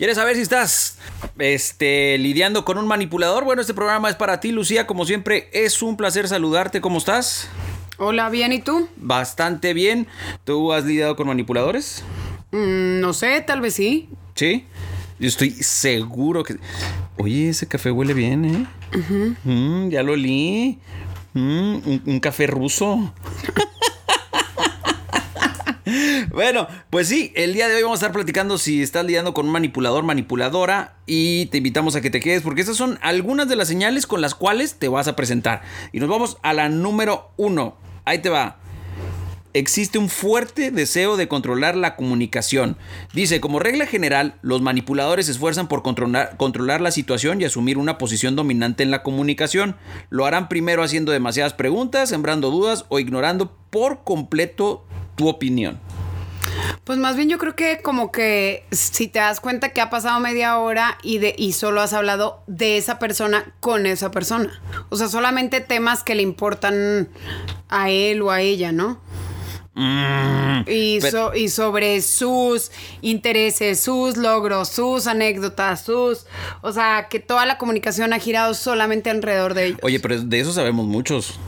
¿Quieres saber si estás este, lidiando con un manipulador? Bueno, este programa es para ti, Lucía. Como siempre, es un placer saludarte. ¿Cómo estás? Hola, bien, ¿y tú? Bastante bien. ¿Tú has lidiado con manipuladores? Mm, no sé, tal vez sí. Sí. Yo estoy seguro que. Oye, ese café huele bien, ¿eh? Mm, ya lo olí. Mm, un, un café ruso. Bueno, pues sí, el día de hoy vamos a estar platicando si estás lidiando con un manipulador, manipuladora y te invitamos a que te quedes porque esas son algunas de las señales con las cuales te vas a presentar. Y nos vamos a la número uno. Ahí te va. Existe un fuerte deseo de controlar la comunicación. Dice, como regla general, los manipuladores se esfuerzan por controlar, controlar, la situación y asumir una posición dominante en la comunicación. Lo harán primero haciendo demasiadas preguntas, sembrando dudas o ignorando por completo tu opinión. Pues más bien yo creo que como que si te das cuenta que ha pasado media hora y, de, y solo has hablado de esa persona con esa persona. O sea, solamente temas que le importan a él o a ella, ¿no? Mm, y, y, sobre sus intereses, sus logros, sus anécdotas, sus... O sea, que toda la comunicación ha girado solamente alrededor de ellos. Oye, pero de eso sabemos muchos.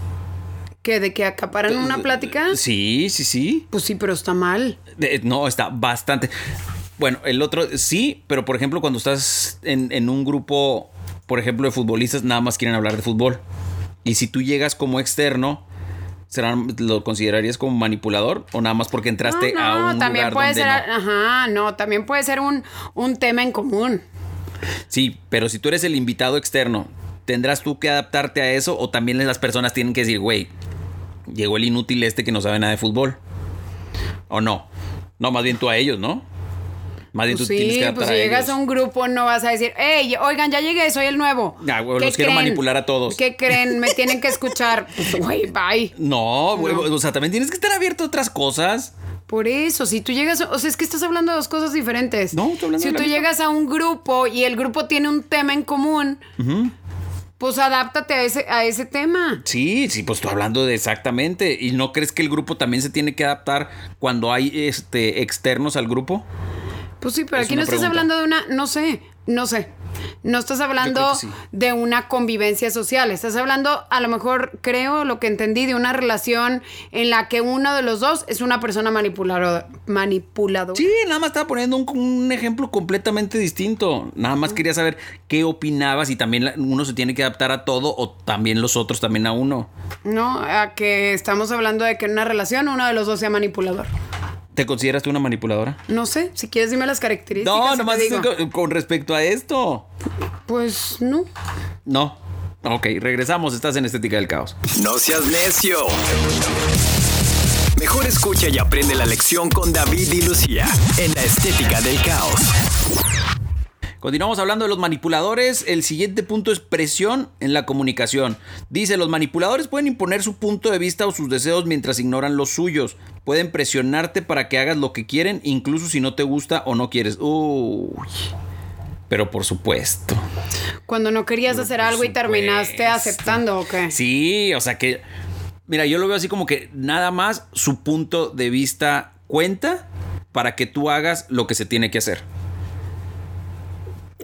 ¿Que de que acaparan una plática? Sí, sí, sí. Pues sí, pero está mal. no, está bastante. Bueno, el otro sí, pero por ejemplo, cuando estás en, un grupo, por ejemplo, de futbolistas, nada más quieren hablar de fútbol. Y si tú llegas como externo, ¿serán, ¿lo considerarías como manipulador? ¿O nada más porque entraste a un también lugar puede donde ser, no? Ajá, no, también puede ser un, un tema en común. Sí, pero si tú eres el invitado externo, ¿tendrás tú que adaptarte a eso? ¿O también las personas tienen que decir, güey, llegó el inútil este que no sabe nada de fútbol. ¿O no? No, más bien tú a ellos, ¿no? Más bien pues tú tienes que pues si llegas a un grupo no vas a decir, hey, oigan, ya llegué, soy el nuevo. Ah, los quiero manipular a todos. ¿Qué creen? Me tienen que escuchar. Pues, güey, bye. No, güey, o sea, también tienes que estar abierto a otras cosas. Por eso, si tú llegas, o sea, es que estás hablando de dos cosas diferentes. No, estoy hablando Si tú llegas a un grupo y el grupo tiene un tema en común, pues adáptate a ese, a ese tema. Sí, sí, pues tú hablando de exactamente. ¿Y no crees que el grupo también se tiene que adaptar cuando hay este externos al grupo? Pues sí, pero aquí no estás hablando de una, no sé, no sé. No estás hablando de una convivencia social, estás hablando, a lo mejor creo lo que entendí, de una relación en la que uno de los dos es una persona manipuladora. manipuladora. Sí, nada más estaba poniendo un, ejemplo completamente distinto. Nada más quería saber qué opinabas y también uno se tiene que adaptar a todo o también los otros también a uno. No, a que estamos hablando de que en una relación uno de los dos sea manipulador. ¿Te consideras tú una manipuladora? No sé, si quieres dime las características. No, nomás con, con respecto a esto. Pues no. No. Ok, regresamos, estás en Estética del Caos. No seas necio. Mejor escucha y aprende la lección con David y Lucía en la Estética del Caos. Continuamos hablando de los manipuladores. El siguiente punto es presión en la comunicación. Dice, los manipuladores pueden imponer su punto de vista o sus deseos mientras ignoran los suyos. Pueden presionarte para que hagas lo que quieren, incluso si no te gusta o no quieres. Uy. Pero por supuesto. Cuando no querías hacer algo y terminaste aceptando, ¿o qué? Sí, o sea que... Mira, yo lo veo así como que nada más su punto de vista cuenta para que tú hagas lo que se tiene que hacer.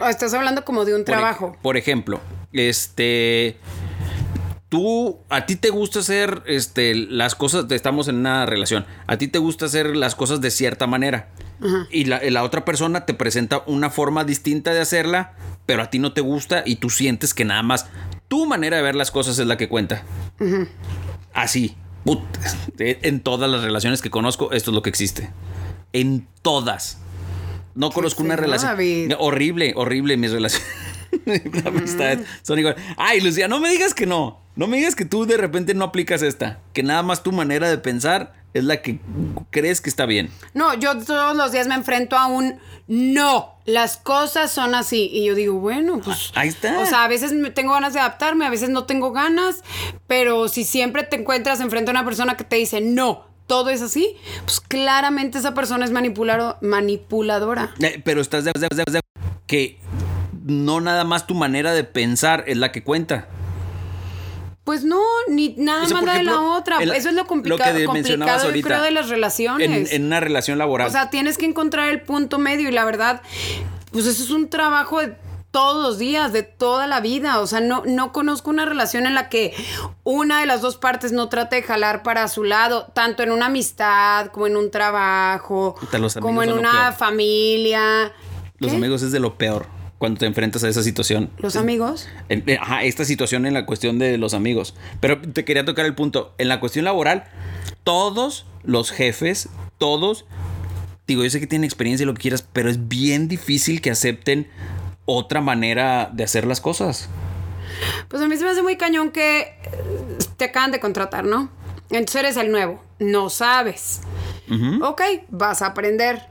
Estás hablando como de un trabajo. Por ejemplo, este. Tú, a ti te gusta hacer este, las cosas, estamos en una relación, a ti te gusta hacer las cosas de cierta manera. Y la, otra persona te presenta una forma distinta de hacerla, pero a ti no te gusta y tú sientes que nada más tu manera de ver las cosas es la que cuenta. Así. en todas las relaciones que conozco, esto es lo que existe. En todas. No conozco una relación. Horrible, horrible mis relaciones. amistades son igual. Ay, Lucía, no me digas que no. No me digas que tú de repente no aplicas esta, que nada más tu manera de pensar es la que crees que está bien. No, yo todos los días me enfrento a un no, las cosas son así. Y yo digo, bueno, pues. Ahí está. O sea, a veces tengo ganas de adaptarme, a veces no tengo ganas, pero si siempre te encuentras enfrente a una persona que te dice no, todo es así, pues claramente esa persona es manipulado- manipuladora. Eh, pero estás de, de- de- que no nada más tu manera de pensar es la que cuenta. Pues no, ni nada más la de la otra. el- Eso es lo lo complicado, que mencionabas complicado yo ahorita. creo de las relaciones. En, en una relación laboral. O sea, tienes que encontrar el punto medio y la verdad, pues eso es un trabajo de todos los días, de toda la vida. O sea, no, no conozco una relación en la que una de las dos partes no trate de jalar para su lado, tanto en una amistad como en un trabajo, como en lo una familia. Los ¿Qué? amigos es de lo peor cuando te enfrentas a esa situación. Los amigos. Eh, Ajá, esta situación en la cuestión de los amigos. Pero te quería tocar el punto. En la cuestión laboral, todos los jefes, todos, digo, yo sé que tienen experiencia y lo que quieras, pero es bien difícil que acepten otra manera de hacer las cosas. Pues a mí se me hace muy cañón que eh, te acaban de contratar, ¿no? Entonces eres el nuevo, no sabes. Ok, vas a aprender.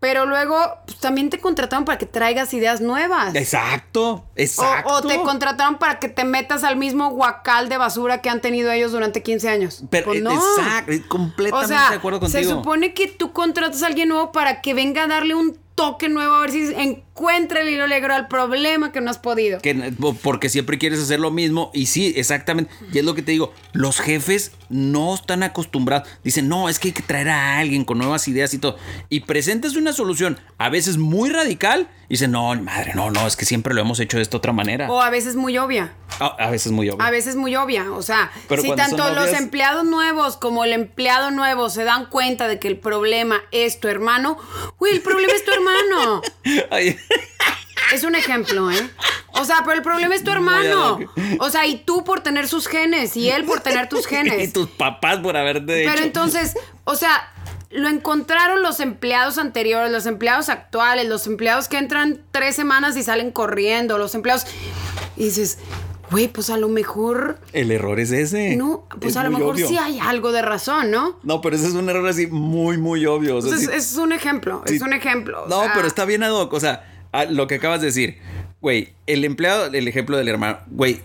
Pero luego pues, también te contrataron para que traigas ideas nuevas. Exacto, exacto. O, o te contrataron para que te metas al mismo guacal de basura que han tenido ellos durante 15 años. Pero, Pues eh, no. exacto, eh, completamente O sea, de acuerdo contigo. se supone que tú contratas a alguien nuevo para que venga a darle un toque nuevo a ver si encuentra el hilo negro al problema que no has podido. Que, porque siempre quieres hacer lo mismo. Y sí, exactamente. Y es lo que te digo. Los jefes no están acostumbrados. Dicen, no, es que hay que traer a alguien con nuevas ideas y todo. Y presentas una solución a veces muy radical. Y dicen, no, madre, no, no, es que siempre lo hemos hecho de esta otra manera. O a veces muy obvia. A, a veces muy obvio. A veces muy obvia, o sea, Pero si tanto los empleados nuevos como el empleado nuevo se dan cuenta de que el problema es tu hermano, güey, el problema es tu hermano. Ay, Es un ejemplo, ¿eh? O sea, pero el problema es tu hermano. O sea, y tú por tener sus genes y él por tener tus y genes. tus papás por haberte hecho. Pero entonces, o sea, lo encontraron los empleados anteriores, los empleados actuales, los empleados que entran tres semanas y salen corriendo, los empleados. Y dices, güey, pues a lo mejor. El error es ese. No, pues Es a lo mejor obvio. sí hay algo de razón, ¿no? No, pero ese es un error así muy, muy obvio. O sea, Entonces, sí- es un ejemplo, es un ejemplo. o No, sea, pero está bien ad hoc. O sea, a- lo que acabas de decir. Güey, el empleado, el ejemplo del hermano. Güey,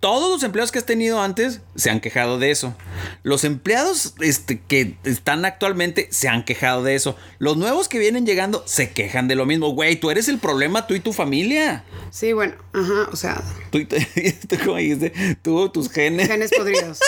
todos los empleados que has tenido antes se han quejado de eso. Los empleados este, que están actualmente se han quejado de eso. Los nuevos que vienen llegando se quejan de lo mismo. Güey, tú eres el problema, tú y tu familia. Sí, bueno, ajá, o sea, Tú, y tu- tú, como dijiste, tú, tus genes. genes podridos.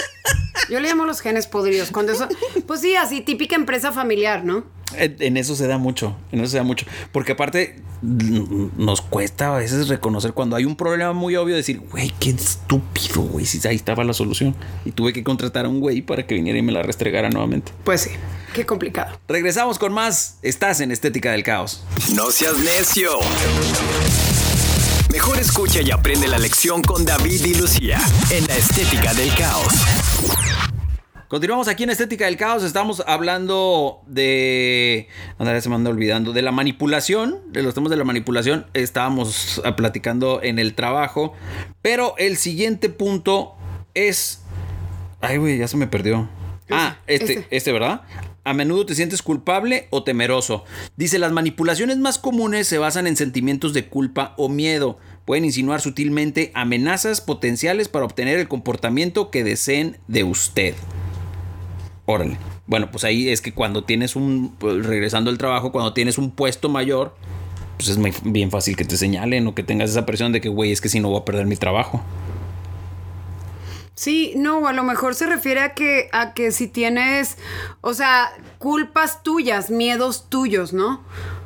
Yo le llamo los genes podridos. Cuando eso. Pues sí, así, típica empresa familiar, ¿no? En, eso se da mucho, en eso se da mucho. Porque aparte nos cuesta a veces reconocer cuando hay un problema muy obvio decir, güey, qué estúpido, güey, si ahí estaba la solución. Y tuve que contratar a un güey para que viniera y me la restregara nuevamente. Pues sí, qué complicado. Regresamos con más. Estás en Estética del Caos. No seas necio. Mejor escucha y aprende la lección con David y Lucía en la estética del caos. Continuamos aquí en Estética del Caos. Estamos hablando de. Andrea se me anda olvidando. De la manipulación. De los temas de la manipulación. Estábamos platicando en el trabajo. Pero el siguiente punto es. Ay, güey, ya se me perdió. Ah, este, este. este, ¿verdad? A menudo te sientes culpable o temeroso. Dice, las manipulaciones más comunes se basan en sentimientos de culpa o miedo. Pueden insinuar sutilmente amenazas potenciales para obtener el comportamiento que deseen de usted. Órale. Bueno, pues ahí es que cuando tienes un, pues, regresando al trabajo, cuando tienes un puesto mayor, pues es muy- bien fácil que te señalen o que tengas esa presión de que, güey, es que si no voy a perder mi trabajo. Sí, no, a lo mejor se refiere a que, a que si tienes, o sea, culpas tuyas, miedos tuyos, ¿no?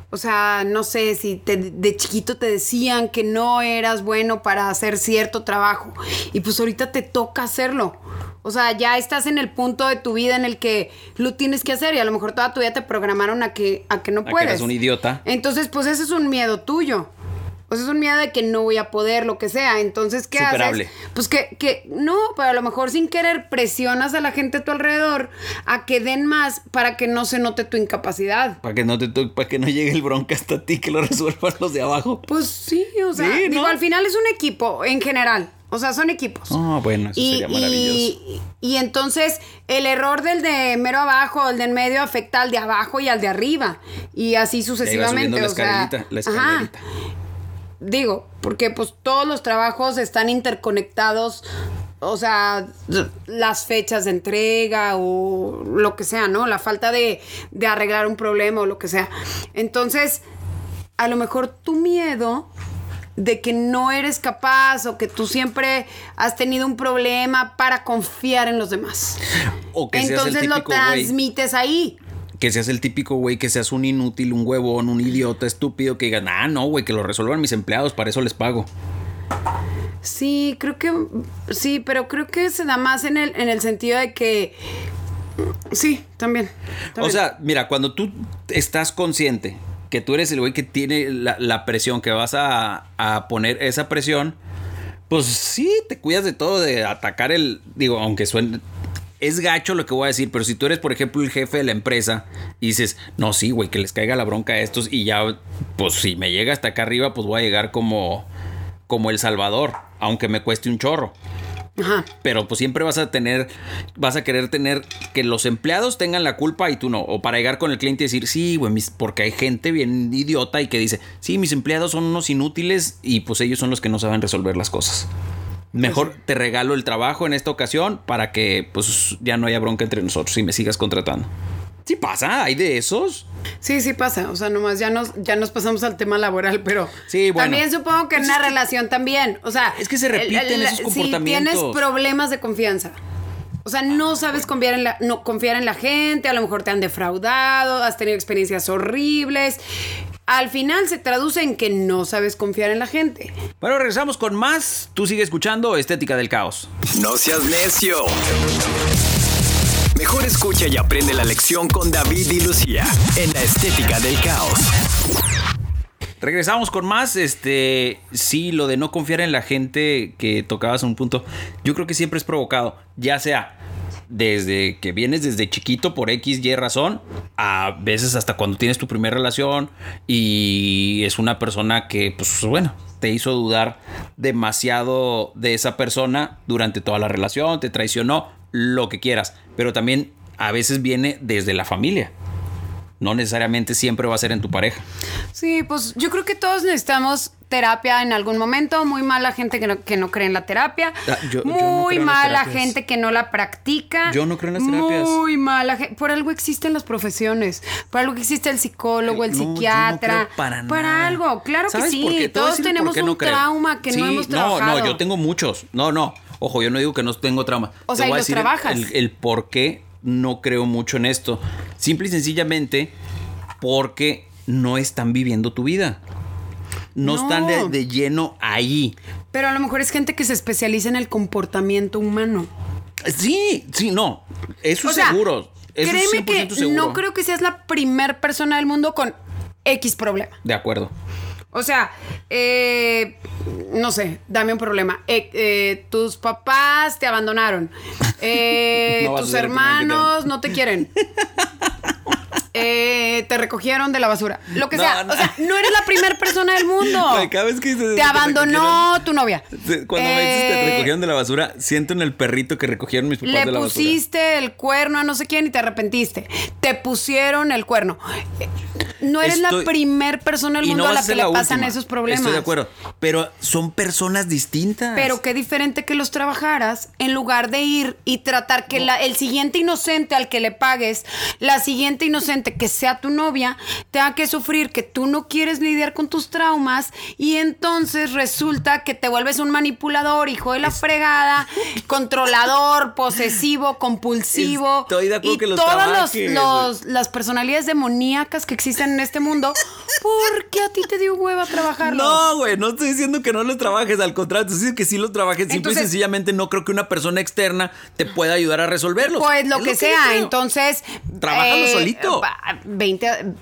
O sea, no sé, si te- de chiquito te decían que no eras bueno para hacer cierto trabajo y pues ahorita te toca hacerlo. O sea, ya estás en el punto de tu vida en el que lo tienes que hacer y a lo mejor toda tu vida te programaron a que, a que no A que puedes. eres un idiota. Entonces, pues ese es un miedo tuyo. O sea, es un miedo de que no voy a poder, lo que sea. Entonces, ¿qué Superable. haces? Pues que, que no, pero a lo mejor sin querer presionas a la gente a tu alrededor a que den más para que no se note tu incapacidad. Para que no te para que no llegue el bronca hasta ti, que lo resuelvan los de abajo. Pues sí, o sea, Sí, ¿no? digo, al final es un equipo en general. O sea, son equipos. Ah, bueno, eso y, sería maravilloso. y- y entonces el error del de mero abajo, el del medio afecta al de abajo y al de arriba. Y así sucesivamente. la o sea, escalerita, la ajá. escalerita. Digo, porque pues todos los trabajos están interconectados. O sea, las fechas de entrega o lo que sea, ¿no? La falta de, de arreglar un problema o lo que sea. Entonces, a lo mejor tu miedo de que no eres capaz o que tú siempre has tenido un problema para confiar en los demás. O que seas el Entonces lo típico güey. transmites ahí. Que seas el típico güey, que seas un inútil, un huevón, un idiota estúpido, que digan, ah, no, güey, que lo resuelvan mis empleados, para eso les pago. Sí, creo que sí, pero creo que se da más en el, en el sentido de que sí, también. O sea, mira, cuando tú estás consciente que tú eres el güey que tiene la, la presión, que vas a, a poner esa presión, pues sí, te cuidas de todo, de atacar el, digo, aunque suene... Es gacho lo que voy a decir, pero si tú eres, por ejemplo, el jefe de la empresa y dices, no, sí, güey, que les caiga la bronca a estos y ya, pues si me llega hasta acá arriba, pues voy a llegar como, como el Salvador, aunque me cueste un chorro. Ajá. Pero pues siempre vas a tener, vas a querer tener que los empleados tengan la culpa y tú no. O para llegar con el cliente y decir, sí, güey, porque hay gente bien idiota y que dice, sí, mis empleados son unos inútiles y pues ellos son los que no saben resolver las cosas. Mejor te regalo el trabajo en esta ocasión para que pues ya no haya bronca entre nosotros y me sigas contratando. Sí pasa, hay de esos. Sí, sí pasa. O sea, nomás ya nos, ya nos pasamos al tema laboral, pero Sí, bueno. también supongo que en una que- relación también. O sea, Es que se repiten esos Si comportamientos. tienes problemas de confianza. O sea, no sabes confiar en la, no confiar en la gente, a lo mejor te han defraudado, has tenido experiencias horribles. Al final se traduce en que no sabes confiar en la gente. Bueno, regresamos con más. Tú sigue escuchando Estética del Caos. No seas necio. Mejor escucha y aprende la lección con David y Lucía en la estética del caos. Regresamos con más. Este, sí, lo de no confiar en la gente que tocabas un punto, yo creo que siempre es provocado, ya sea desde que vienes desde chiquito por X, Y razón, a veces hasta cuando tienes tu primera relación y es una persona que, pues bueno, te hizo dudar demasiado de esa persona durante toda la relación, te traicionó, lo que quieras, pero también a veces viene desde la familia. No necesariamente siempre va a ser en tu pareja. Sí, pues yo creo que todos necesitamos terapia en algún momento. Muy mala gente que no, que no cree en la terapia. Ah, yo- yo no Muy creo mala gente que no la practica. Yo no creo en las terapias. Muy mala gente. Por algo existen las profesiones. Por algo existe el psicólogo, el No, yo no psiquiatra. creo para Para nada. algo, claro que ¿Sabes por sí. Todos tenemos un no trauma que no Sí, hemos trabajado. No, no, yo tengo muchos. No, no. Ojo, yo no digo que no tengo trauma. O Te sea, y los decir el- trabajas. El, el por qué no creo mucho en esto. Simple y sencillamente porque no están viviendo tu vida. No, No. están de, de lleno ahí. Pero a lo mejor es gente que se especializa en el comportamiento humano. Sí, sí, no. Eso O es sea, seguro. Eso créeme 100% que seguro. no creo que seas la primer persona del mundo con X problema. De acuerdo. O sea, eh, no sé, dame un problema. Eh, eh, tus papás te abandonaron. Eh, No tus te hermanos no te quieren. Eh, te recogieron de la basura. Lo que No, sea. no. O sea, no eres la primera persona del mundo. Cada vez que dices te abandonó tu novia. Cuando me dices que te Eh, recogieron de la basura, siento en el perrito que recogieron mis papás Le de la basura. pusiste el cuerno a no sé quién y te arrepentiste. Te pusieron el cuerno. No eres Estoy- la primer persona del mundo no a la que le pasan última. esos problemas. Estoy de acuerdo. Pero son personas distintas. Pero qué diferente que los trabajaras en lugar de ir y tratar que la- el siguiente inocente al que le pagues, la siguiente inocente que sea tu novia, tenga que sufrir que tú no quieres lidiar con tus traumas y entonces resulta que te vuelves un manipulador, hijo de la fregada, controlador, posesivo, compulsivo. Estoy de acuerdo y que los todas los- trabajes, los- las personalidades demoníacas que existen en este mundo, ¿por qué a ti te dio hueva trabajarlos? No, güey, no estoy diciendo que no los trabajes, al contrario, estoy diciendo que sí los trabajes. Simple y sencillamente no creo que una persona externa te pueda ayudar a resolverlos. Pues lo que sea, entonces. Trabájalo solito. Va-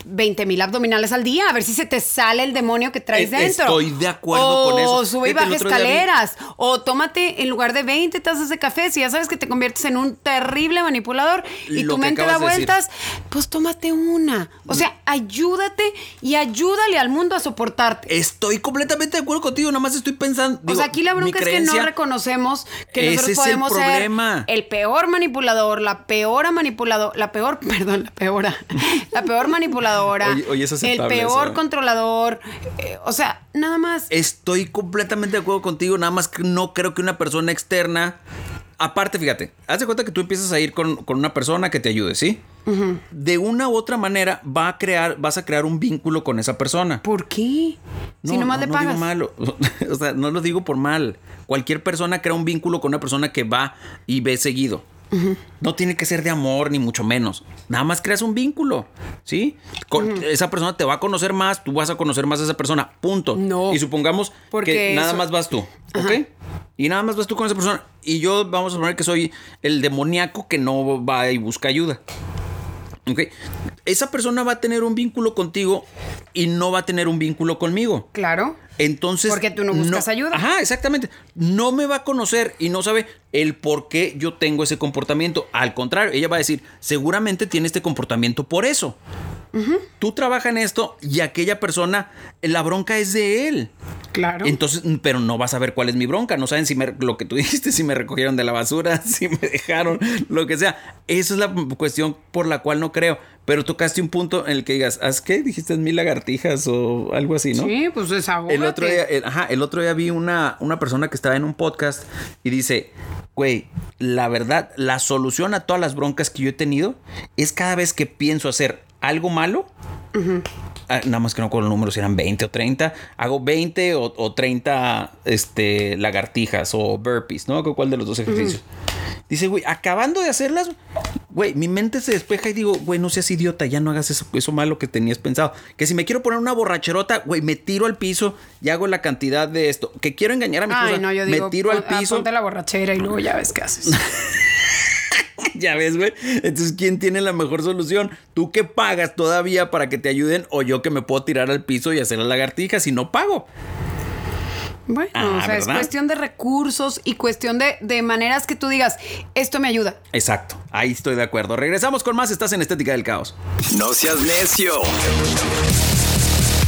20 mil abdominales al día, a ver si se te sale el demonio que traes Eh, dentro. estoy de acuerdo o con eso. sube y baja escaleras. O tómate, en lugar de 20 tazas de café, si ya sabes que te conviertes en un terrible manipulador y Lo tu mente da de vueltas, pues tómate una. O sea, ayúdate y ayúdale al mundo a soportarte. Estoy completamente de acuerdo contigo, nada más estoy pensando. o sea, aquí la bronca es que no reconocemos que nosotros es el podemos ser el peor manipulador, la peor manipulador, la peor, perdón, la peor, la peor manipuladora, Oye, oye, es el peor eso, controlador, eh, o sea, nada más. Estoy completamente de acuerdo contigo, nada más que no creo que una persona externa. Aparte, fíjate, haz de cuenta que tú empiezas a ir con, con una persona que te ayude, ¿sí? De una u otra manera va a crear, vas a crear un vínculo con esa persona. ¿Por qué? si No, nomás no, le no pagas. digo malo. o sea, no lo digo por mal. Cualquier persona crea un vínculo con una persona que va y ve seguido. No tiene que ser de amor, ni mucho menos. Nada más creas un vínculo, ¿sí? Con- Esa persona te va a conocer más, tú vas a conocer más a esa persona, punto. No. Y supongamos Porque que nada más vas tú, ¿ok? Y nada más vas tú con esa persona. Y yo vamos a suponer que soy el demoníaco que no va y busca ayuda. ¿Ok? Esa persona va a tener un vínculo contigo y no va a tener un vínculo conmigo. Claro. Entonces. Porque tú no buscas ayuda. Ajá, exactamente. No me va a conocer y no sabe el por qué yo tengo ese comportamiento. Al contrario, ella va a decir, seguramente tiene este comportamiento por eso. Tú trabajas en esto y aquella persona, la bronca es de él. Claro. Entonces, pero no vas a ver cuál es mi bronca. No saben si me, lo que tú dijiste, si me recogieron de la basura, si me dejaron, lo que sea. Esa es la cuestión por la cual no creo. Pero tocaste un punto en el que digas, ¿haz qué? Dijiste mil lagartijas o algo así, ¿no? Sí, pues desahógate. El otro día, el, ajá, el otro día vi una, una persona que estaba en un podcast y dice, güey, la verdad, la solución a todas las broncas que yo he tenido es cada vez que pienso hacer algo malo, ah, nada más que no con los números, si eran 20 o 30, hago 20 o, o 30 este, lagartijas o burpees, ¿no? ¿Cuál de los dos ejercicios? Dice, güey, acabando de hacerlas, güey, mi mente se despeja y digo, güey, no seas idiota, ya no hagas eso, eso malo que tenías pensado. Que si me quiero poner una borracherota, güey, me tiro al piso y hago la cantidad de esto. Que quiero engañar a mi Ay, esposa, no, yo digo, me tiro al ah, piso. ponte la borrachera y luego ya ves qué haces. ya ves, güey. Entonces, ¿quién tiene la mejor solución? ¿Tú que pagas todavía para que te ayuden o yo que me puedo tirar al piso y hacer las lagartijas y no pago? Bueno, Ah, o sea, es cuestión de recursos y cuestión de, de maneras que tú digas, esto me ayuda. Exacto, ahí estoy de acuerdo. Regresamos con más, estás en Estética del Caos. No seas necio.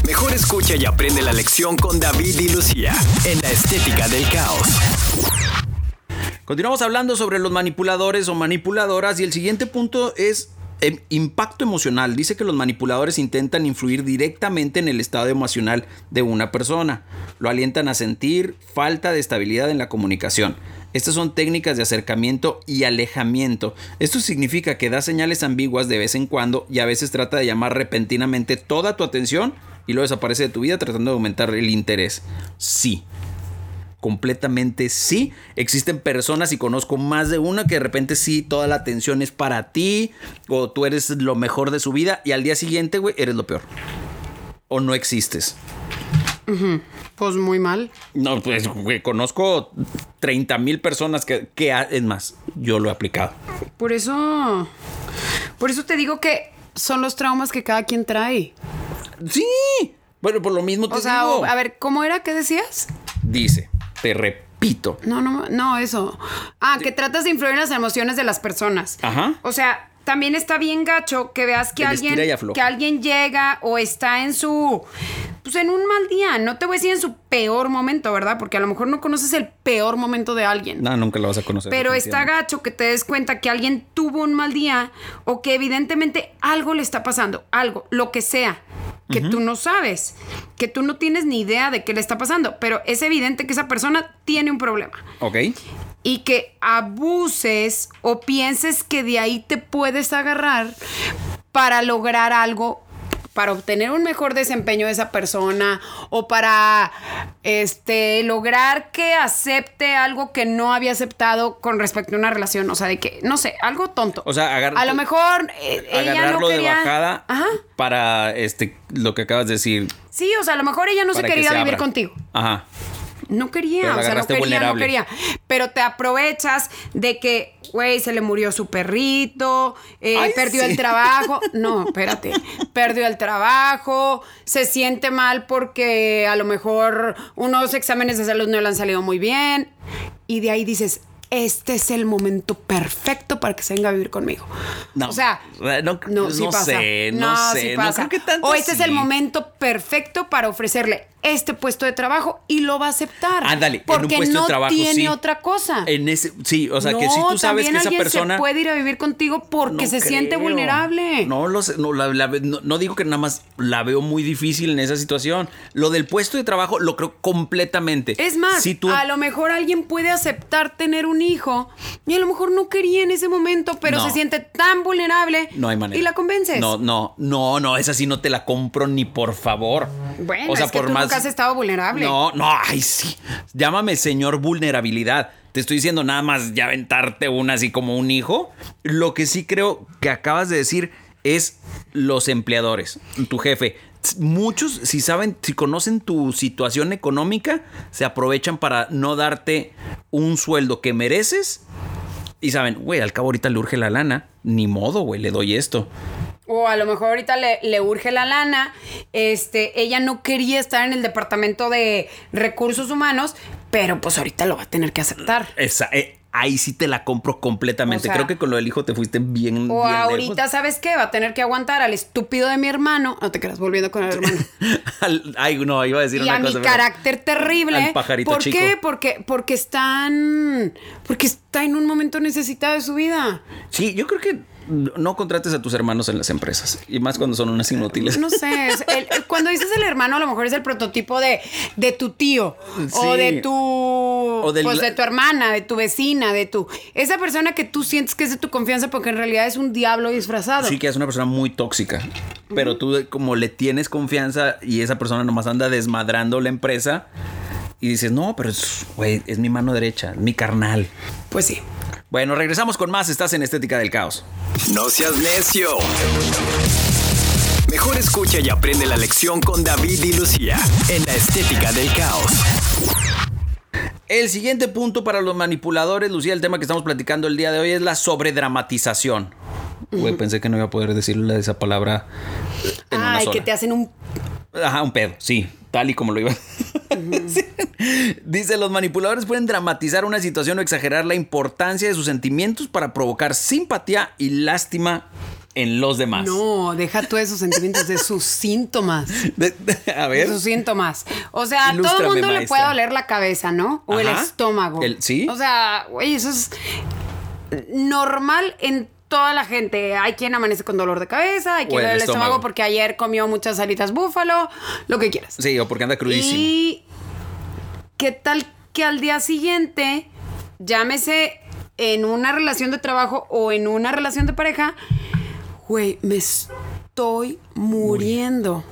Mejor escucha y aprende la lección con David y Lucía en la estética del caos. Continuamos hablando sobre los manipuladores o manipuladoras y el siguiente punto es impacto emocional. Dice que los manipuladores intentan influir directamente en el estado emocional de una persona. Lo alientan a sentir falta de estabilidad en la comunicación. Estas son técnicas de acercamiento y alejamiento. Esto significa que da señales ambiguas de vez en cuando y a veces trata de llamar repentinamente toda tu atención y luego desaparece de tu vida tratando de aumentar el interés. Sí, completamente sí. Existen personas y conozco más de una que de repente sí, toda la atención es para ti o tú eres lo mejor de su vida y al día siguiente, güey, eres lo peor. O no existes. Pues muy mal. No, pues, güey, conozco 30 mil personas que, que, es más, yo lo he aplicado. Por eso, por eso te digo que son los traumas que cada quien trae. Sí. Bueno, por lo mismo te O sea, digo. a ver, ¿cómo era que decías? Dice, te repito. No, no, no, eso. Ah, que tratas de influir en las emociones de las personas. Ajá. O sea, también está bien gacho que veas que alguien que alguien llega o está en su pues en un mal día, no te voy a decir en su peor momento, ¿verdad? Porque a lo mejor no conoces el peor momento de alguien. No, nunca lo vas a conocer. Pero está gacho que te des cuenta que alguien tuvo un mal día o que evidentemente algo le está pasando, algo, lo que sea, que tú no sabes, que tú no tienes ni idea de qué le está pasando, pero es evidente que esa persona tiene un problema Ok. y que abuses o pienses que de ahí te puedes agarrar para lograr algo para obtener un mejor desempeño de esa persona o para este lograr que acepte algo que no había aceptado con respecto a una relación, o sea, de que no sé, algo tonto. O sea, agar- a lo mejor eh, ella no quería de bajada Ajá. para este lo que acabas de decir. Sí, o sea, a lo mejor ella no se que quería se vivir contigo. Ajá. No quería, o sea, no quería, no quería. Pero te aprovechas de que, güey, se le murió su perrito, eh, Ay, perdió sí. el trabajo. No, espérate. Perdió el trabajo, se siente mal porque a lo mejor unos exámenes de salud no le han salido muy bien. Y de ahí dices, este es el momento perfecto para que se venga a vivir conmigo. No, o sea, no- sí no pasa. sé, no sé, no creo que tanto O este es el momento perfecto para ofrecerle este puesto de trabajo y lo va a aceptar. Ándale, en un porque de no trabajo, tiene sí. otra cosa. En ese, sí, o sea, que si tú sabes que esa persona. se puede ir a vivir contigo porque No se siente vulnerable. No, lo sé, no, la- la- no- no digo que nada más la veo muy difícil en esa situación. Lo del puesto de trabajo lo creo completamente. Es más, si tú, a lo mejor alguien puede aceptar tener un hijo y a lo mejor no quería en ese momento, pero se siente tan vulnerable no hay manera. y la convences. No, no, no, no, esa sí no te la compro ni por favor. Bueno, es que tú nunca has estado vulnerable. No, no, ay, sí. Llámame señor vulnerabilidad. Te estoy diciendo nada más ya aventarte una así como un hijo. Lo que sí creo que acabas de decir es los empleadores, tu jefe. Muchos, si saben, si conocen tu situación económica, se aprovechan para no darte un sueldo que mereces. Y saben, güey, al cabo ahorita le urge la lana. Ni modo, güey, le doy esto. O a lo mejor ahorita le, le urge la lana. Este, ella no quería estar en el departamento de recursos humanos, pero pues ahorita lo va a tener que aceptar. Esa, eh, ahí sí te la compro completamente. O sea- Creo que con lo del hijo te fuiste bien. O bien ahorita, lejos. ¿sabes qué? Va a tener que aguantar al estúpido de mi hermano. No te quedas volviendo con el hermano. Al- Ay, no, iba a decir y una a mi cosa. carácter terrible. Al pajarito ¿Por chico. qué? Porque, porque están. Porque está en un momento necesitado de su vida. Sí, yo creo que no contrates a tus hermanos en las empresas. Y más cuando son unas inútiles. No sé, el- cuando dices el hermano, a lo mejor es el prototipo de, de tu tío. O Sí. de tu. del- pues de tu hermana, de tu vecina, de tu. Esa persona que tú sientes que es de tu confianza porque en realidad es un diablo disfrazado. Sí, que es una persona muy tóxica. Pero tú, como le tienes confianza y esa persona nomás anda desmadrando la empresa. Y dices, no, pero es mi mano derecha, mi carnal. Pues sí. Bueno, regresamos con más. Estás en Estética del Caos. No seas necio. Mejor escucha y aprende la lección con David y Lucía en la estética del caos. El siguiente punto para los manipuladores, Lucía, el tema que estamos platicando el día de hoy es la sobredramatización. Güey, pensé que no iba a poder decirle esa palabra en una Ay, sola. que te hacen un. Ajá, un pedo, sí, tal y como lo iba. Sí. Dice, los manipuladores pueden dramatizar una situación o exagerar la importancia de sus sentimientos para provocar simpatía y lástima en los demás. No, deja tú esos sentimientos de sus síntomas. De- de- a De ver. sus síntomas. O sea, a todo Ilústrame, el mundo le puede doler la cabeza, ¿no? O el estómago. El- ¿sí? O sea, güey, eso es normal en toda la gente. Hay quien amanece con dolor de cabeza, hay quien el le el estómago. estómago. porque ayer comió muchas alitas búfalo, lo que quieras. Sí, o porque anda crudísimo. Y qué tal que al día siguiente, llámese en una relación de trabajo o en una relación de pareja, güey, me estoy muriendo.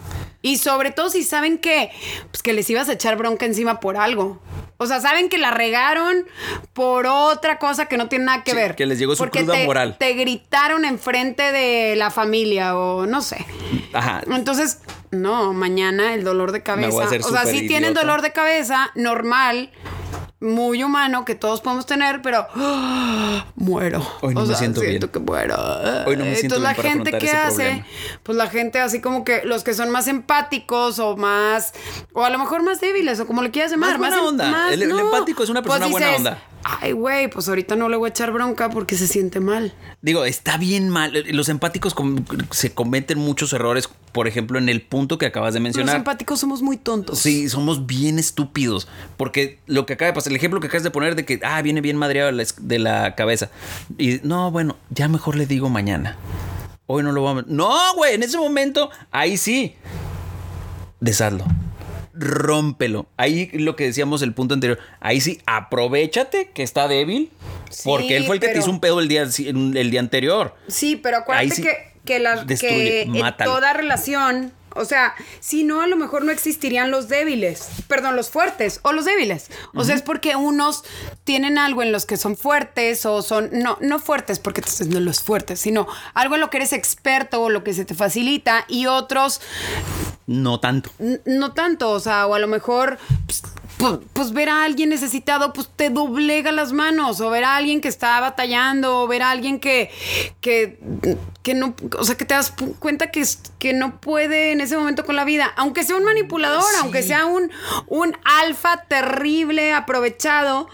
Y sobre todo si saben que, pues que les ibas a echar bronca encima por algo. O sea, saben que la regaron por otra cosa que no tiene nada que Sí, ver. que les llegó su Porque cruda te, moral. Te gritaron enfrente de la familia o no sé. Ajá. Entonces, no, mañana el dolor de Me cabeza. voy a hacer O sea, súper sí tienen idiota. dolor de cabeza normal, muy humano, que todos podemos tener, pero ¡ah! muero. Hoy no o me sea, siento bien. que muero. Hoy no me siento Entonces, la para gente que hace, problema. pues la gente así como que los que son más empáticos o más, o a lo mejor más débiles, o como le quieras llamar. Más buena em- onda. El- el empático es una Pues persona buena onda. Ay, güey, pues ahorita no le voy a echar bronca porque se siente mal. Digo, está bien mal. Los empáticos com- se cometen muchos errores, por ejemplo, en el punto que acabas de Los mencionar. empáticos somos muy tontos. Sí, somos bien estúpidos. Porque lo que acaba de pasar, el ejemplo que acabas de poner de que, ah, viene bien madreado de la, cabeza. Y no, bueno, ya mejor le digo mañana. Hoy no lo vamos a... No, güey, en ese momento, ahí sí. Deshazlo. Rómpelo. Ahí lo que decíamos el punto anterior. Ahí sí, aprovechate que está débil. porque él fue el que te hizo un pedo el día, el día anterior. Sí, pero acuérdate sí que, que, la, destruye, que en toda relación, o sea, si no, a lo mejor no existirían los débiles, perdón, los fuertes o los débiles. O sea, es porque unos tienen algo en los que son fuertes o son, no, no fuertes porque te no los fuertes, sino algo en lo que eres experto o lo que se te facilita y otros No tanto. No tanto, o sea, o a lo mejor pues, pues, pues, ver a alguien necesitado, pues te doblega las manos, o ver a alguien que está batallando, o ver a alguien que, que, que no, o sea, que te das cuenta que, que no puede en ese momento con la vida, aunque sea un manipulador, aunque sea un, un alfa terrible, aprovechado,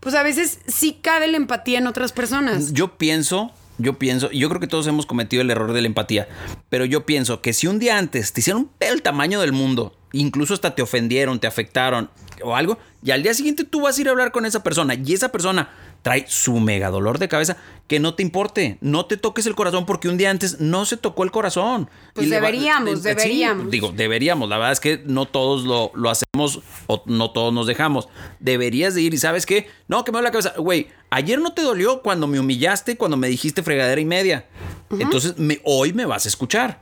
pues a veces sí cabe la empatía en otras personas. Yo pienso yo pienso, yo creo que todos hemos cometido el error de la empatía, pero yo pienso que si un día antes te hicieron el tamaño del mundo, incluso hasta te ofendieron, te afectaron o algo, y al día siguiente tú vas a ir a hablar con esa persona y esa persona trae su mega dolor de cabeza, que no te importe, no te toques el corazón porque un día antes no se tocó el corazón. Pues deberíamos, deberíamos. digo, deberíamos, la verdad es que no todos lo, lo, hacemos o no todos nos dejamos. Deberías de ir y sabes qué, no, que me duele la cabeza, güey, ayer no te dolió cuando me humillaste, cuando me dijiste fregadera y media. Entonces me, hoy me vas a escuchar.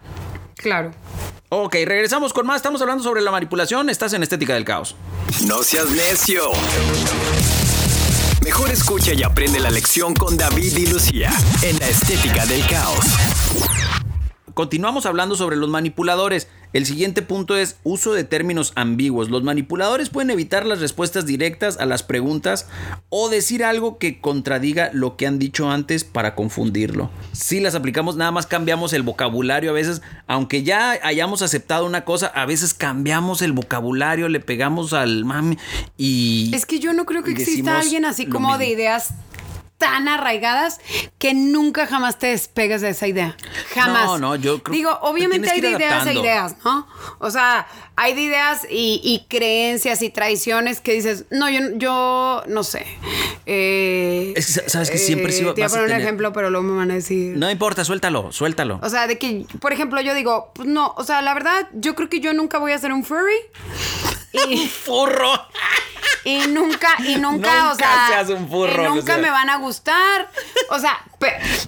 Claro. Ok, regresamos con más. Estamos hablando sobre la manipulación. Estás en Estética del Caos. No seas necio. Mejor escucha y aprende la lección con David y Lucía en la Estética del Caos. Continuamos hablando sobre los manipuladores. El siguiente punto es uso de términos ambiguos. Los manipuladores pueden evitar las respuestas directas a las preguntas o decir algo que contradiga lo que han dicho antes para confundirlo. Si las aplicamos, nada más cambiamos el vocabulario a veces, aunque ya hayamos aceptado una cosa, a veces cambiamos el vocabulario, le pegamos al mami y... Es que yo no creo que exista alguien así como de ideas tan arraigadas que nunca jamás te despegas de esa idea. Jamás. No, no, yo creo Digo, obviamente hay de ideas a ideas, ¿no? O sea, hay de ideas y, creencias y tradiciones que dices, no, yo, yo no sé. Eh, es que sabes que siempre eh, Te voy a poner un ejemplo, pero luego me van a decir. No importa, suéltalo, suéltalo. O sea, de que, por ejemplo, yo digo, pues no, o sea, la verdad, yo creo que yo nunca voy a ser un furry. Y, furro. Y nunca, y nunca, o sea. un furro, y nunca me van a gustar. O sea,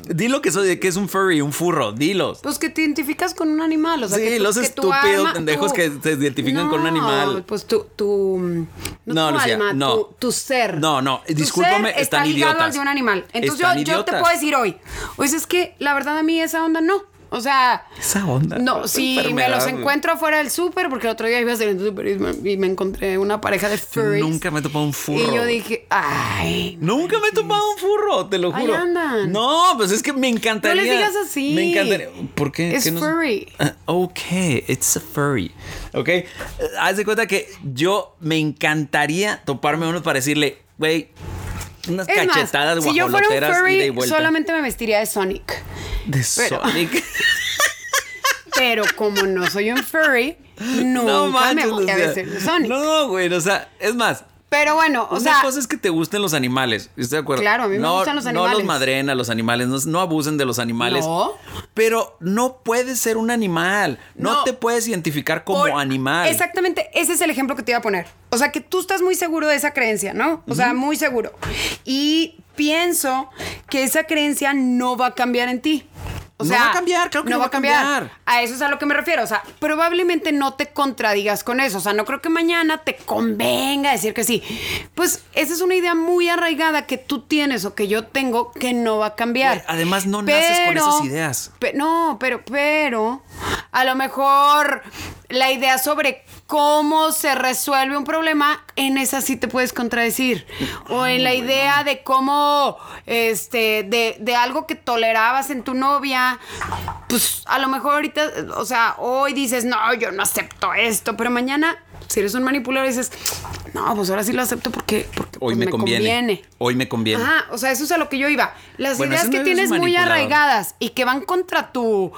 dilo que soy, que es un furry, un furro, dilos. Pues que te identificas con un animal, o sea, sí, los estúpidos pendejos que se identifican con un animal. Pues tu, tu no, tu alma, no. Tu, ser. No, no, discúlpame, ser están está ligado idiotas. al de un animal. Entonces yo, yo te puedo decir hoy, pues es que la verdad a mí esa onda no. O sea. Esa onda. No, si me los encuentro afuera del súper, porque el otro día iba a salir el súper y, me encontré una pareja de furries. Nunca me he topado un furro. Y yo dije, ay. Nunca me he topado un furro, te lo juro. Ahí andan. No, pues es que me encantaría. No les digas así. Me encantaría. ¿Por qué? Es furry. Uh, ok, it's a furry. Ok. Uh, haz de cuenta que yo me encantaría toparme uno para decirle, güey, unas es cachetadas más, si yo fuera un furry, solamente me vestiría de Sonic. De Sonic. Pero como no soy un furry, nunca me voy a vestir de Sonic. No, güey, o sea, es más, pero bueno, o sea. Una cosa es que te gusten los animales. ¿Estoy de acuerdo? Claro, a mí me gustan los animales. No los madrena los animales. No, abusen de los animales. No. Pero no puedes ser un animal. No, te puedes identificar como animal. Exactamente. Ese es el ejemplo que te iba a poner. O sea, que tú estás muy seguro de esa creencia, ¿no? O sea, muy seguro. Y pienso que esa creencia no va a cambiar en ti. O no va a cambiar, creo que no, va a cambiar. A eso es a lo que me refiero. O sea, probablemente no te contradigas con eso. O sea, no creo que mañana te convenga decir que sí. Pues esa es una idea muy arraigada que tú tienes o que yo tengo que no va a cambiar. además, no naces con esas ideas. no, pero, pero, a lo mejor la idea sobre cómo se resuelve un problema, en esa sí te puedes contradecir. O en la idea de cómo, este, de, de algo que tolerabas en tu novia, pues a lo mejor ahorita, o sea, hoy dices, no, yo no acepto esto, pero mañana si eres un manipulador dices, no, pues ahora sí lo acepto porque, porque hoy pues, me, conviene. Hoy me conviene. Ajá, o sea, eso es a lo que yo iba. Las ideas que tienes muy arraigadas y que van contra tu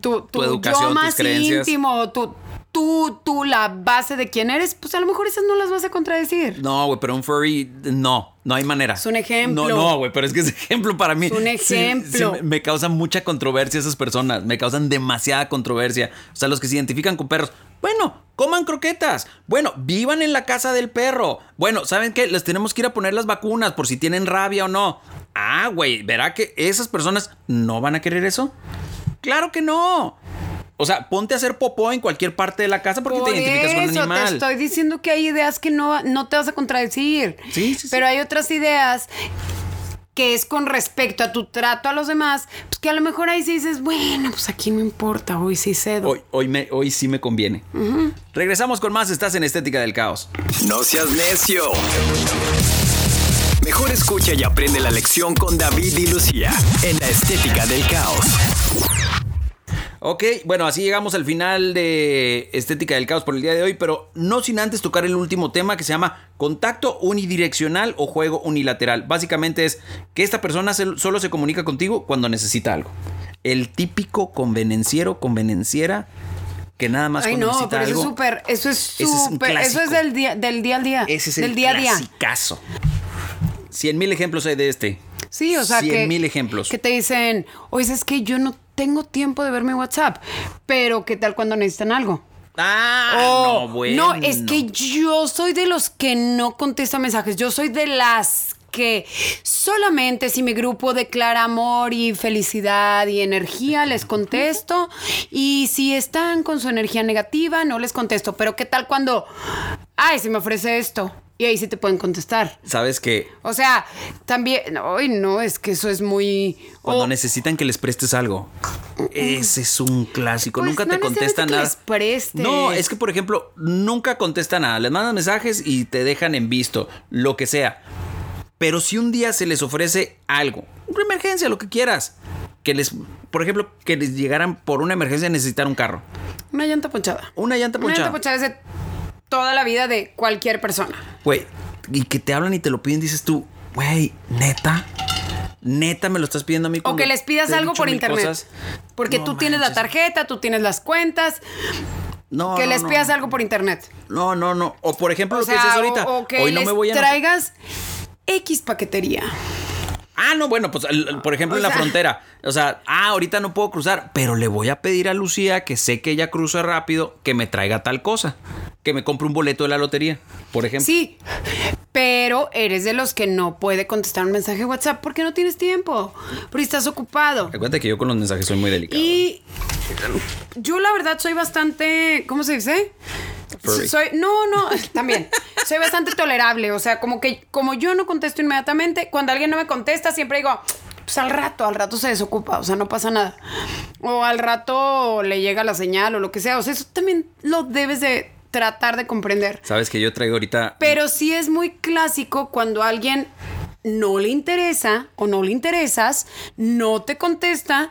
tu, tu, educación, yo más íntimo, tu tú, tú, la base de quién eres, pues a lo mejor esas no las vas a contradecir. No, güey, pero un furry, no, no hay manera. Es un ejemplo. No, no, güey, pero es que ese ejemplo para mí. Es un ejemplo. me causa mucha controversia esas personas, me causan demasiada controversia. O sea, los que se identifican con perros. Bueno, coman croquetas. Bueno, vivan en la casa del perro. Bueno, ¿saben qué? Les tenemos que ir a poner las vacunas por si tienen rabia o no. Ah, güey, ¿verá que esas personas no van a querer eso? Claro que no. O sea, ponte a hacer popó en cualquier parte de la casa porque te identificas con un animal. Te estoy diciendo que hay ideas que no, no te vas a contradecir. Sí, sí, Pero hay otras ideas que es con respecto a tu trato a los demás, pues que a lo mejor ahí sí dices, bueno, pues aquí no importa, hoy sí cedo. Hoy, hoy, me, hoy sí me conviene. Regresamos con más. Estás en Estética del Caos. No seas necio. Mejor escucha y aprende la lección con David y Lucía en la estética del caos. Ok, bueno, así llegamos al final de Estética del Caos por el día de hoy, pero no sin antes tocar el último tema que se llama contacto unidireccional o juego unilateral. Básicamente es que esta persona solo se comunica contigo cuando necesita algo. El típico convenenciero, convenenciera, que nada más Ay, no, necesita pero eso es algo. súper, eso es súper, eso es del día, del día al día. Ese es el del día a día. clasicazo. Cien mil ejemplos hay de este. Sí, o sea Cien que. mil ejemplos. Que te dicen, oye, es que yo no tengo tiempo de ver mi WhatsApp. Pero, ¿qué tal cuando necesitan algo? Ah, Oh, no, bueno. No, es que yo soy de los que no contesta mensajes. Yo soy de las que solamente si mi grupo declara amor y felicidad y energía, les contesto. Y si están con su energía negativa, no les contesto. Pero ¿qué tal cuando, ay, se me ofrece esto? Y ahí sí te pueden contestar. Sabes que O sea, también, ay, no, es que eso es muy... cuando necesitan que les prestes algo. Ese es un clásico. Pues nunca no te contestan necesariamente que nada. les prestes. No, es que por ejemplo, nunca contestan nada. Les mandan mensajes y te dejan en visto, lo que sea. Pero si un día se les ofrece algo, una emergencia, lo que quieras, que les, por ejemplo, que les llegaran por una emergencia a necesitar un carro, Una llanta ponchada. una llanta Una ponchada. llanta ponchada es de toda la vida de cualquier persona. Güey, y que te hablan y te lo piden, dices tú, güey, neta, neta me lo estás pidiendo a mí. O que les pidas algo por internet. cosas? Porque No tú tienes la tarjeta, tú tienes las cuentas. No, que no, les no. pidas algo por internet. No, no, no. O por ejemplo, O lo que dices ahorita. o, que Hoy no me voy a. traigas X paquetería. Ah, no, bueno, pues el- por ejemplo O en la frontera. O sea, ah, ahorita no puedo cruzar, pero le voy a pedir a Lucía, que sé que ella cruza rápido, que me traiga tal cosa. Que me compre un boleto de la lotería, por ejemplo. Sí, pero eres de los que no puede contestar un mensaje de WhatsApp porque no tienes tiempo, porque estás ocupado. Acuérdate que yo con los mensajes soy muy delicado. Y yo la verdad soy bastante, ¿cómo se dice? Furry. Soy, no, no, también. Soy bastante tolerable. O sea, como que como yo no contesto inmediatamente, cuando alguien no me contesta, siempre digo, pues al rato, al rato se desocupa, o sea, no pasa nada. O al rato le llega la señal o lo que sea. O sea, eso también lo debes de tratar de comprender. Sabes que yo traigo ahorita. Pero sí es muy clásico cuando a alguien no le interesa o no le interesas, no te contesta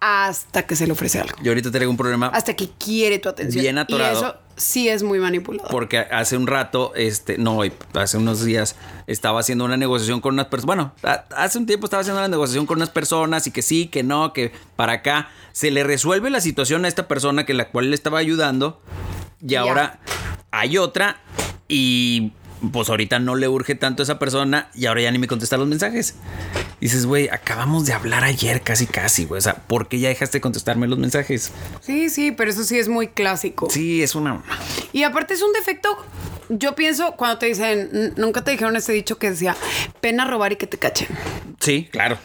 hasta que se le ofrece algo. Yo ahorita traigo un problema Hasta que quiere tu atención. Bien atorado. Y eso sí es muy manipulador. porque hace un rato, este, no, hace unos días estaba haciendo una negociación con unas personas. Bueno, hace un tiempo estaba haciendo una negociación con unas personas y que sí, que no, que para acá se le resuelve la situación a esta persona que la cual le estaba ayudando y ahora hay otra y pues ahorita no le urge tanto a esa persona y ahora ya ni me contesta los mensajes. Dices, güey, acabamos de hablar ayer casi casi, güey. O sea, ¿por qué ya dejaste de contestarme los mensajes? Sí, sí, pero eso sí es muy clásico. Sí, es una... Y aparte es un defecto. Yo pienso cuando te dicen, "N- nunca te dijeron ese dicho que decía, pena robar y que te cachen. Sí, claro.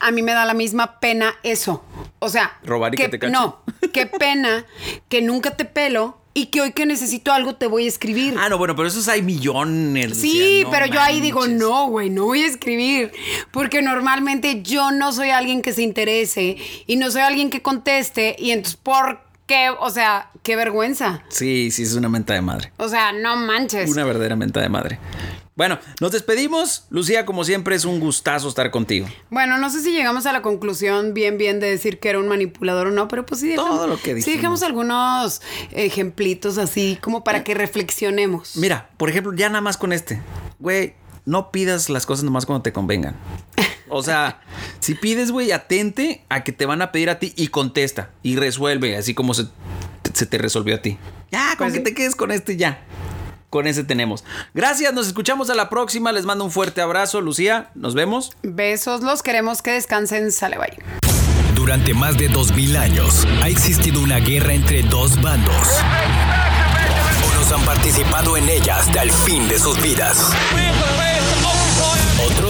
A mí me da la misma pena eso. O sea, Robar y que te cachen. No, qué pena que nunca te pelo y que hoy que necesito algo te voy a escribir. Ah, no, bueno, pero esos hay millones. Sí, Lucía, no pero yo ahí digo, no, güey, no voy a escribir. Porque normalmente yo no soy alguien que se interese y no soy alguien que conteste. Y entonces, ¿por qué? O sea, qué vergüenza. Sí, sí, es una menta de madre. O sea, no manches. Una verdadera menta de madre. Bueno, nos despedimos. Lucía, como siempre, es un gustazo estar contigo. Bueno, no sé si llegamos a la conclusión bien, bien de decir que era un manipulador o no, pero pues sí dejamos, Todo lo que sí dijimos. dejamos algunos ejemplitos así como para que reflexionemos. Mira, por ejemplo, ya nada más con este. Güey, no pidas las cosas nomás cuando te convengan. O sea, si pides, güey, atente a que te van a pedir a ti y contesta y resuelve, así como se, se te resolvió a ti. Ya, con Pues que sí. te quedes con este ya. Con ese tenemos. Gracias, nos escuchamos a la próxima. Les mando un fuerte abrazo, Lucía. Nos vemos. Besos, los queremos que descansen, sale bye. Durante más de 2000 años ha existido una guerra entre dos bandos. Unos han participado en ella hasta el fin de sus vidas